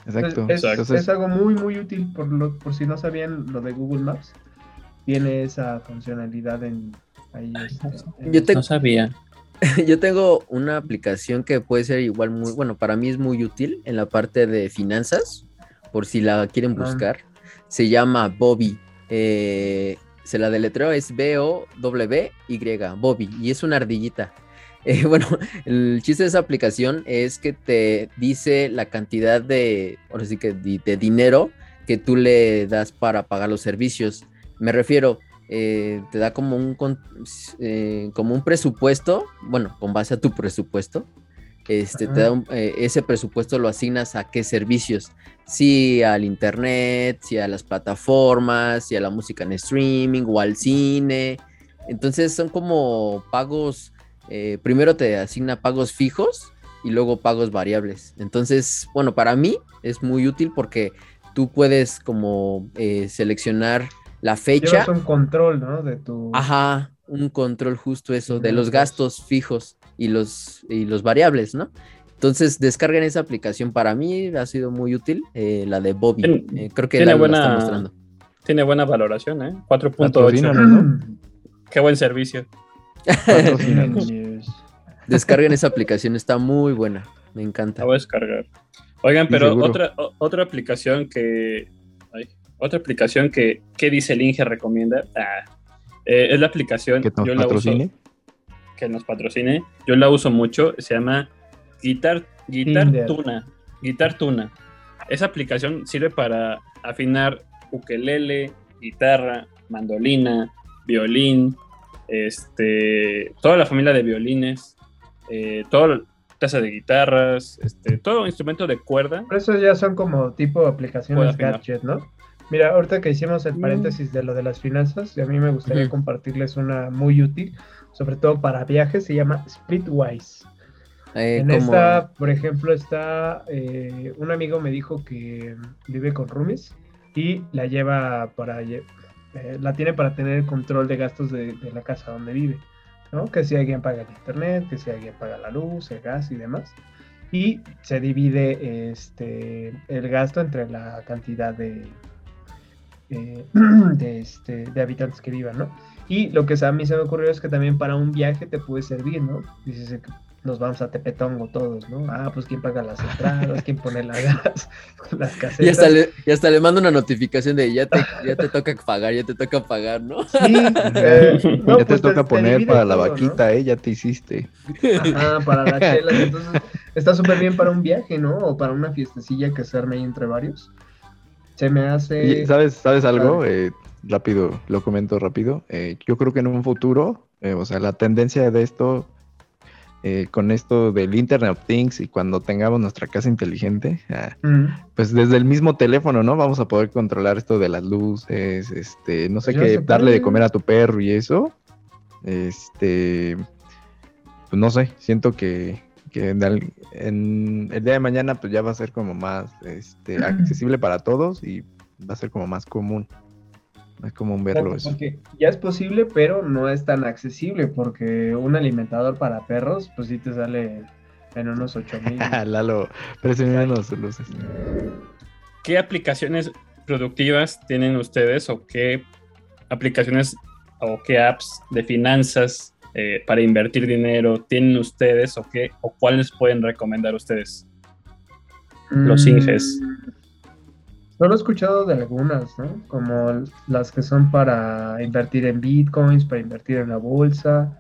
D: Exacto.
C: Es,
D: Entonces,
C: es algo muy muy útil por, lo, por si no sabían lo de Google Maps. Tiene esa funcionalidad en ahí. este, en-
B: Yo te-
A: No sabía.
B: Yo tengo una aplicación que puede ser igual muy, bueno, para mí es muy útil en la parte de finanzas, por si la quieren
C: Ah.
B: buscar. Se llama Bobby. Eh, se la deletreo, es B-O-W-Y, Bobby, y es una ardillita. Eh, bueno, el chiste de esa aplicación es que te dice la cantidad de, ahora sí que de, de dinero que tú le das para pagar los servicios. Me refiero, eh, te da como un, eh, como un presupuesto, bueno, con base a tu presupuesto, este, te da un- eh, ese presupuesto lo asignas a qué servicios, si al internet, si a las plataformas, si a la música en streaming o al cine. Entonces son como pagos, eh, primero te asigna pagos fijos y luego pagos variables. Entonces, bueno, para mí es muy útil porque tú puedes como eh, seleccionar la fecha.
C: Llevas un control, ¿no? De tu.
B: Ajá, un control justo eso, de los
C: Gastos.
B: fijos y los, y los variables, ¿no? Entonces descarguen esa aplicación, para mí ha sido muy útil, eh, la de Bobby.
A: Tien-
B: Eh, creo que
A: tiene
B: la está
A: buena-
B: mostrando.
A: Tiene buena valoración, ¿eh? 4.8.
D: Patrocínanos, ¿no?
A: Qué buen servicio.
B: Descarguen esa aplicación, está muy buena, me
A: La
B: encanta.
A: voy a descargar. Oigan, pero otra, o- otra aplicación que. Otra aplicación que. ¿Qué dice el Inge recomienda? Ah, eh, es la aplicación.
D: Que nos
A: yo la uso-
D: patrocine.
A: que nos patrocine. Yo la uso mucho. Se llama Guitar, Guitar
C: Tinder.
A: Tuna. Guitar Tuna. Esa aplicación sirve para afinar ukelele, guitarra, mandolina, violín, este, toda la familia de violines, eh, toda clase de guitarras, este, todo instrumento de cuerda.
C: Por eso ya son como tipo aplicaciones gadget, ¿no? Mira, ahorita que hicimos el
B: Mm.
C: paréntesis de lo de las finanzas, y a mí me gustaría compartirles una muy útil, sobre todo para viajes, se llama Splitwise.
B: Eh,
C: En
B: como-
C: esta, por ejemplo, está eh, un amigo me dijo que vive con roomies y la lleva para eh, la tiene para tener control de gastos de, de la casa donde vive, ¿no? Que si alguien paga el internet, que si alguien paga la luz, el gas y demás. Y se divide este el gasto entre la cantidad de eh, de, este, de habitantes que vivan, ¿no? Y lo que a mí se me ocurrió es que también para un viaje te puede servir, ¿no? Dices que nos vamos a Tepetongo todos, ¿no? Ah, pues quién paga las entradas, quién pone la gas, las casetas.
B: Y hasta, le, y hasta le mando una notificación de ya te, ya te toca pagar, ya te toca pagar, ¿no?
C: Sí, eh, no,
D: ya te
C: pues
D: toca poner para la vaquita, ¿eh? Ya te hiciste.
C: Ajá, para las chelas. Entonces, está súper bien para un viaje, ¿no? O para una fiestecilla que se arme ahí entre varios. Se me hace.
D: ¿Sabes, ¿Sabes algo? Eh, rápido, lo comento rápido. Eh, yo creo que en un futuro, eh, o sea, la tendencia de esto, eh, con esto del Internet of Things y cuando tengamos nuestra casa inteligente, ah,
C: Mm.
D: pues desde el mismo teléfono, ¿no? Vamos a poder controlar esto de las luces, este, no sé qué, darle de comer a tu perro y eso. Este, pues no sé, siento que, que en, el día de mañana pues ya va a ser como más este, accesible para todos y va a ser como más común. Más común verlo
C: Exacto,
D: eso.
C: Porque ya es posible, pero no es tan accesible, porque un alimentador para perros, pues sí te sale en unos 8 mil.
D: Lalo, presionando sus luces.
A: ¿Qué aplicaciones productivas tienen ustedes o qué aplicaciones o qué apps de finanzas eh, para invertir dinero tienen ustedes o qué o cuáles pueden recomendar ustedes? Los Inges.
C: Solo he escuchado de algunas, ¿no? Como las que son para invertir en bitcoins, para invertir en la bolsa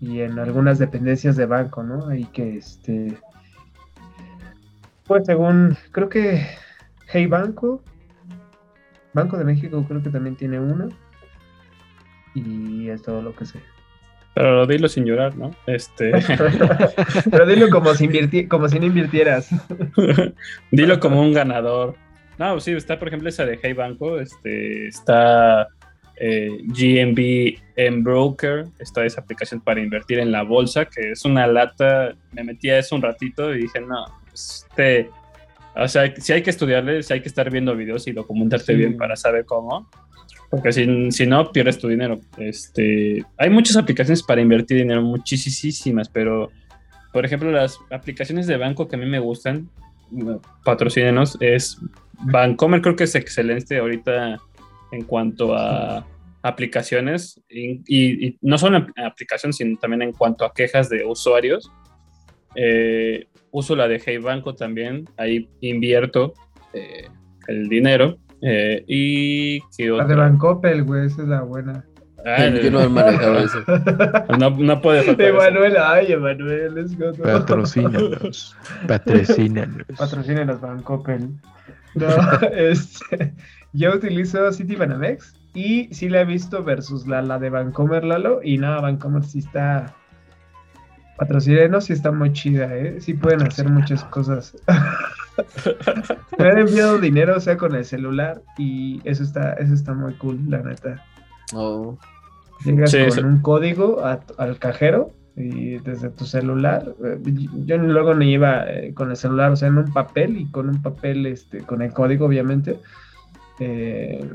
C: y en algunas dependencias de banco, ¿no? Ahí que este. Pues según, creo que Hey Banco, Banco de México creo que también tiene una. Y es todo lo que sé.
A: Pero dilo sin llorar, ¿no? Este,
C: Pero dilo como si, invirti- como si no invirtieras.
A: dilo como un ganador. No, sí, está por ejemplo esa de Hey Banco, este, está eh, GMB en Broker, está esa aplicación para invertir en la bolsa, que es una lata, me metí a eso un ratito y dije, no, este, o sea, si hay que estudiarle, si hay que estar viendo videos y documentarte
C: Sí.
A: bien para saber cómo, porque si, no, pierdes tu dinero. Este, hay muchas aplicaciones para invertir dinero, muchísimas, pero, por ejemplo, las aplicaciones de banco que a mí me gustan, patrocínenos, es Bancomer creo que es excelente ahorita en cuanto a aplicaciones y, no solo aplicaciones, sino también en cuanto a quejas de usuarios. Eh, uso la de Hey Banco también, ahí invierto eh, el dinero. Eh, y qué
C: La de
A: otra?
C: Bancoppel, güey, esa es la buena.
A: Ah,
B: Yo no he manejado eso.
A: no, no puede faltar.
C: Emanuel, ay, Emanuel, let's go.
D: Patrocínanos. Patrocínanos.
C: Patrocinen los Bancoppel. No, este, yo utilizo Citibanamex y sí la he visto versus la, la de Bancomer Lalo y nada, Bancomer sí está patrocinenos sí está muy chida, ¿eh? Sí pueden hacer muchas cosas. Me han enviado dinero, o sea, con el celular y eso está, eso está muy cool, la neta.
B: Oh,
C: Llegas
A: Sí,
C: con
A: eso-
C: un código a- al cajero y desde tu celular. eh, Yo luego no iba eh, con el celular, o sea, en un papel y con un papel, este, con el código, obviamente. eh,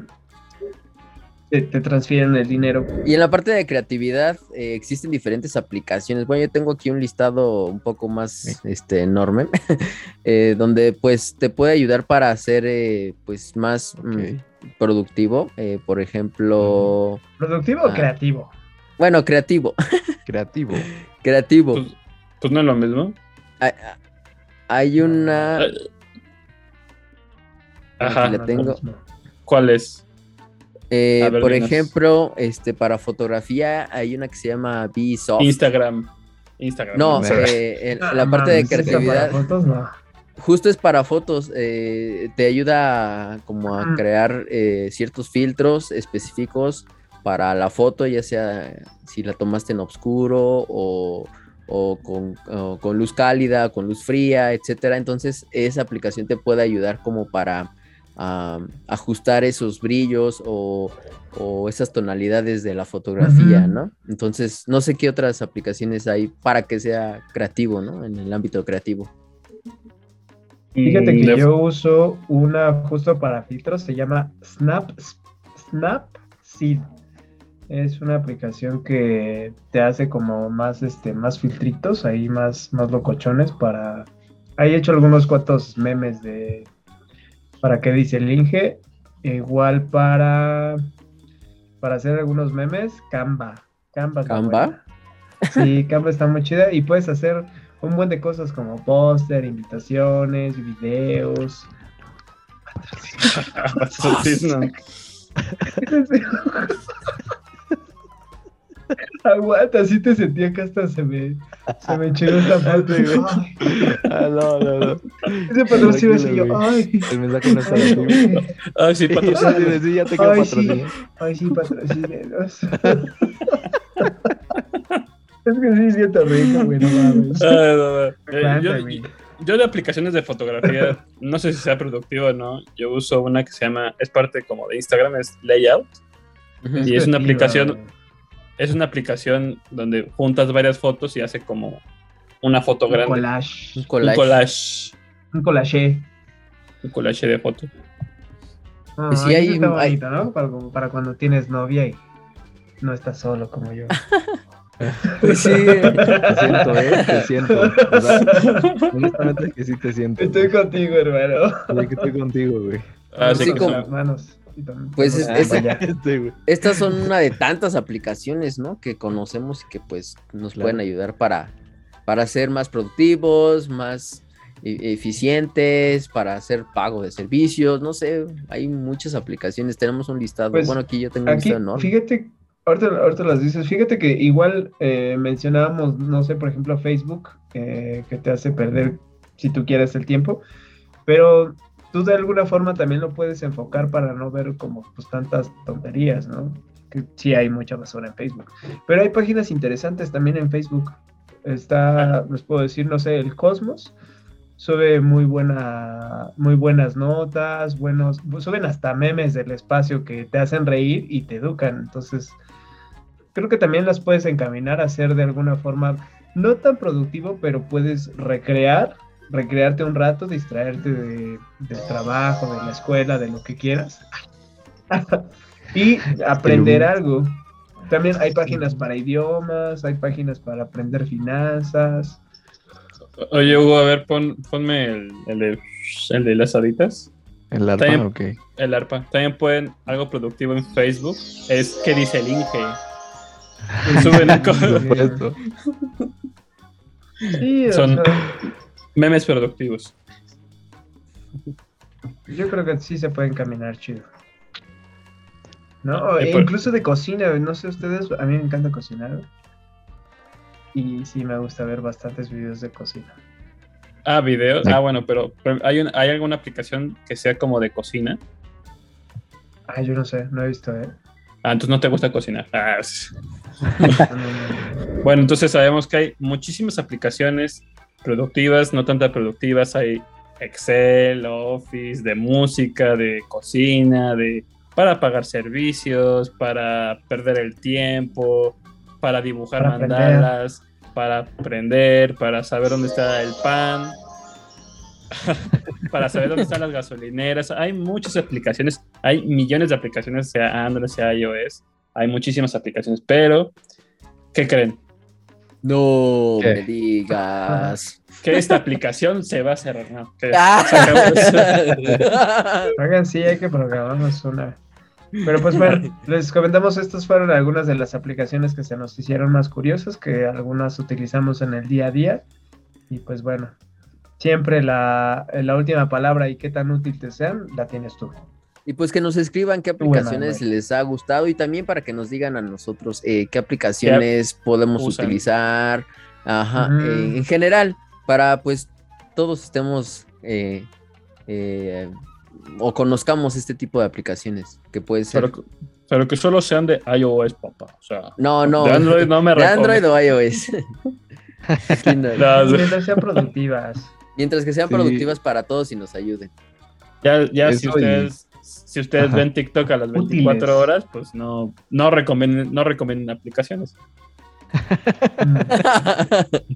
C: te, te transfieren el dinero.
B: Y en la parte de creatividad eh, existen diferentes aplicaciones. Bueno, yo tengo aquí un listado un poco más este, enorme, eh, donde pues te puede ayudar para hacer eh, pues más mm, productivo. eh, por ejemplo,
C: ¿Productivo o
B: Ah.
C: creativo?
B: bueno, creativo,
D: Creativo.
B: creativo.
A: Pues, pues no es lo mismo.
B: Hay, hay una...
A: Ajá.
B: La tengo.
A: ¿Cuál es?
B: Eh,
A: ver,
B: por
A: dinos.
B: ejemplo, este, para fotografía hay una que se llama Vsoft.
A: Instagram. Instagram.
B: No, eh, en
C: Ah,
B: la parte de creatividad.
C: fotos, no.
B: justo es para fotos, eh, te ayuda a, como a
C: Ujú.
B: crear eh, ciertos filtros específicos para la foto, ya sea si la tomaste en oscuro o, o con, o con luz cálida, con luz fría, etcétera. Entonces, esa aplicación te puede ayudar como para ajustar esos brillos o, o esas tonalidades de la fotografía. ¿no? Entonces, no sé qué otras aplicaciones hay para que sea creativo, ¿no? En el ámbito creativo.
C: Fíjate que yo uso una justo para filtros, se llama Snap, Snapseed. Es una aplicación que te hace como más, este, más filtritos, ahí más, más locochones para... Ahí he hecho algunos cuantos memes de... ¿Para qué dice el Inge? Igual para... Para hacer algunos memes, Canva. Canva.
B: ¿Canva?
C: Sí, Canva está muy chida y puedes hacer un buen de cosas como póster, invitaciones, videos.
A: Patrocinio.
C: Aguanta, así te sentía que hasta se me, se me echó esta foto. y yo, ay,
D: Ah, no, no, no.
C: Ese patrocinio así yo,
D: güey.
C: ay,
D: El mensaje no es para
C: ay, güey,
A: sí, patrocinio.
D: sí, ya te quiero
C: Ay, sí.
D: patrocinar.
C: ay, sí, patrocínenos. Es que sí siento rico, güey, no mames.
A: Ay, no, no. Eh, yo,
C: güey.
A: yo de aplicaciones de fotografía, no sé si sea productivo o no. Yo uso una que se llama, es parte como de Instagram, es Layout. Y es una aplicación-
C: güey.
A: Es una aplicación donde juntas varias fotos y hace como una foto
C: Un
A: grande.
C: collage.
B: Un
A: Un
B: collage.
A: collage.
C: Un collage.
A: Un collage de fotos.
C: Ah,
B: Pues sí, hay-
C: está
B: hay-
C: bonito, ¿no? Para, cuando tienes novia y no estás solo como yo.
B: Pues sí.
D: Te siento, ¿eh? Te siento. O sea, honestamente es que sí te siento.
C: Estoy
D: güey.
C: contigo, hermano.
D: Sí, que estoy contigo, güey.
A: Ah,
B: Sí,
A: sí,
B: como-
A: como...
B: Pues es- es-
C: allá.
D: Sí, güey.
B: Estas son una de tantas aplicaciones, ¿no? Que conocemos y que pues nos
D: Claro.
B: pueden ayudar para, para ser más productivos, más e- eficientes, para hacer pago de servicios, no sé, hay muchas aplicaciones, tenemos un listado.
C: Pues,
B: bueno, aquí yo tengo un
C: Aquí,
B: listado enorme.
C: fíjate, ahorita, ahorita las dices, fíjate que igual eh, mencionábamos, no sé, por ejemplo, Facebook, eh, que te hace perder, si tú quieres, el tiempo, pero tú de alguna forma también lo puedes enfocar para no ver como pues tantas tonterías, ¿no? Que sí hay mucha basura en Facebook, pero hay páginas interesantes también en Facebook. Está, les puedo decir, no sé, el Cosmos sube muy buena, muy buenas notas, buenos, suben hasta memes del espacio que te hacen reír y te educan. Entonces, creo que también las puedes encaminar a ser de alguna forma no tan productivo, pero puedes recrear, recrearte un rato, distraerte de- del trabajo, de la escuela, de lo que quieras. y aprender algo. También hay páginas para idiomas, hay páginas para aprender finanzas.
A: Oye, Hugo, a ver, pon, ponme el, el de, el de las haditas.
D: El arpa,
A: También-
D: ok.
A: El ARPA. También pueden, algo productivo en Facebook, es que dice el Inge. Suben
C: o
A: Son-
C: sea,
A: memes productivos.
C: Yo creo que sí se puede encaminar chido. No,
A: Y
C: e
A: por-
C: incluso de cocina, no sé ustedes, a mí me encanta cocinar. Y sí me gusta ver bastantes videos de cocina.
A: Ah, videos. Ah, bueno, pero, pero hay, un- hay alguna aplicación que sea como de cocina.
C: Ah, yo no sé, no he visto, ¿eh?
A: Ah, entonces no te gusta cocinar. Ah. Bueno, entonces sabemos que hay muchísimas aplicaciones productivas, no tantas productivas. Hay Excel, Office, de música, de cocina, de para pagar servicios, para perder el tiempo, para dibujar
C: Para aprender.
A: mandalas, para aprender, para saber dónde está el pan, para saber dónde están las gasolineras. Hay muchas aplicaciones, hay millones de aplicaciones, sea Android, sea iOS. Hay muchísimas aplicaciones, pero ¿qué creen?
B: No
D: ¿Qué?
B: me digas.
A: que esta aplicación se va a cerrar. ¿no?
B: Ah.
C: Oigan, sí, hay que programarnos una. Pero pues bueno, les comentamos, estas fueron algunas de las aplicaciones que se nos hicieron más curiosas, que algunas utilizamos en el día a día. Y pues bueno, siempre la, la última palabra y qué tan útil te sean, la tienes tú.
B: Y pues que nos escriban qué aplicaciones les ha gustado y también para que nos digan a nosotros eh, qué aplicaciones podemos
A: usan.
B: utilizar, ajá, eh, en general, para pues todos estemos eh, eh, o conozcamos este tipo de aplicaciones que puede ser.
A: Pero, pero que solo sean de iOS, papá. O sea,
B: no, no.
A: de Android no me
B: De Android o iOS.
C: Mientras sean productivas.
B: Mientras que sean
D: Sí.
B: productivas para todos y nos ayuden.
A: Ya, ya si ustedes, si ustedes
D: Ajá.
A: ven TikTok a las 24
C: Útiles.
A: horas, pues no, no recomienden, no recomienden aplicaciones.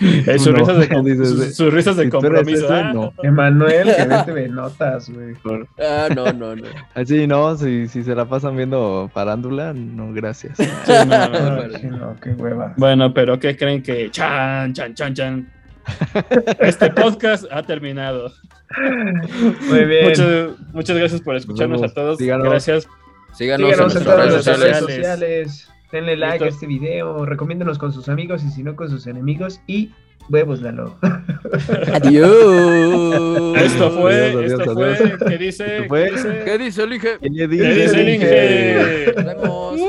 A: Eh,
D: Tú
A: sus,
D: no,
A: risas de, sus, sus risas de
D: si
A: compromiso.
D: ese,
A: ah,
D: no.
C: Emanuel, que vete de notas, güey.
B: ah, no, no, no.
D: Así no, si, si se la pasan viendo parándula, no, gracias.
A: sí, no, no, no.
C: Ay, sí, no, qué hueva.
A: Bueno, pero ¿qué creen que? Chan, chan, chan, chan. Este podcast ha terminado.
C: Muy bien.
A: Muchas, muchas gracias por escucharnos a todos.
D: Síganos.
A: Gracias.
B: Síganos,
C: Síganos
B: en
C: en todas
B: redes sociales.
C: redes sociales. Denle like a este video, recomiéndenos con sus amigos y si no con sus enemigos y huevos, Lalo.
B: Adiós.
A: Esto fue,
D: Adiós,
A: esto
D: adiós,
A: fue,
D: adiós.
A: ¿qué dice?
D: Esto fue.
A: ¿Qué dice?
B: ¿Qué dice el Inge?
D: ¿Qué
A: ¿Qué dice el Inge?
B: Nos vemos.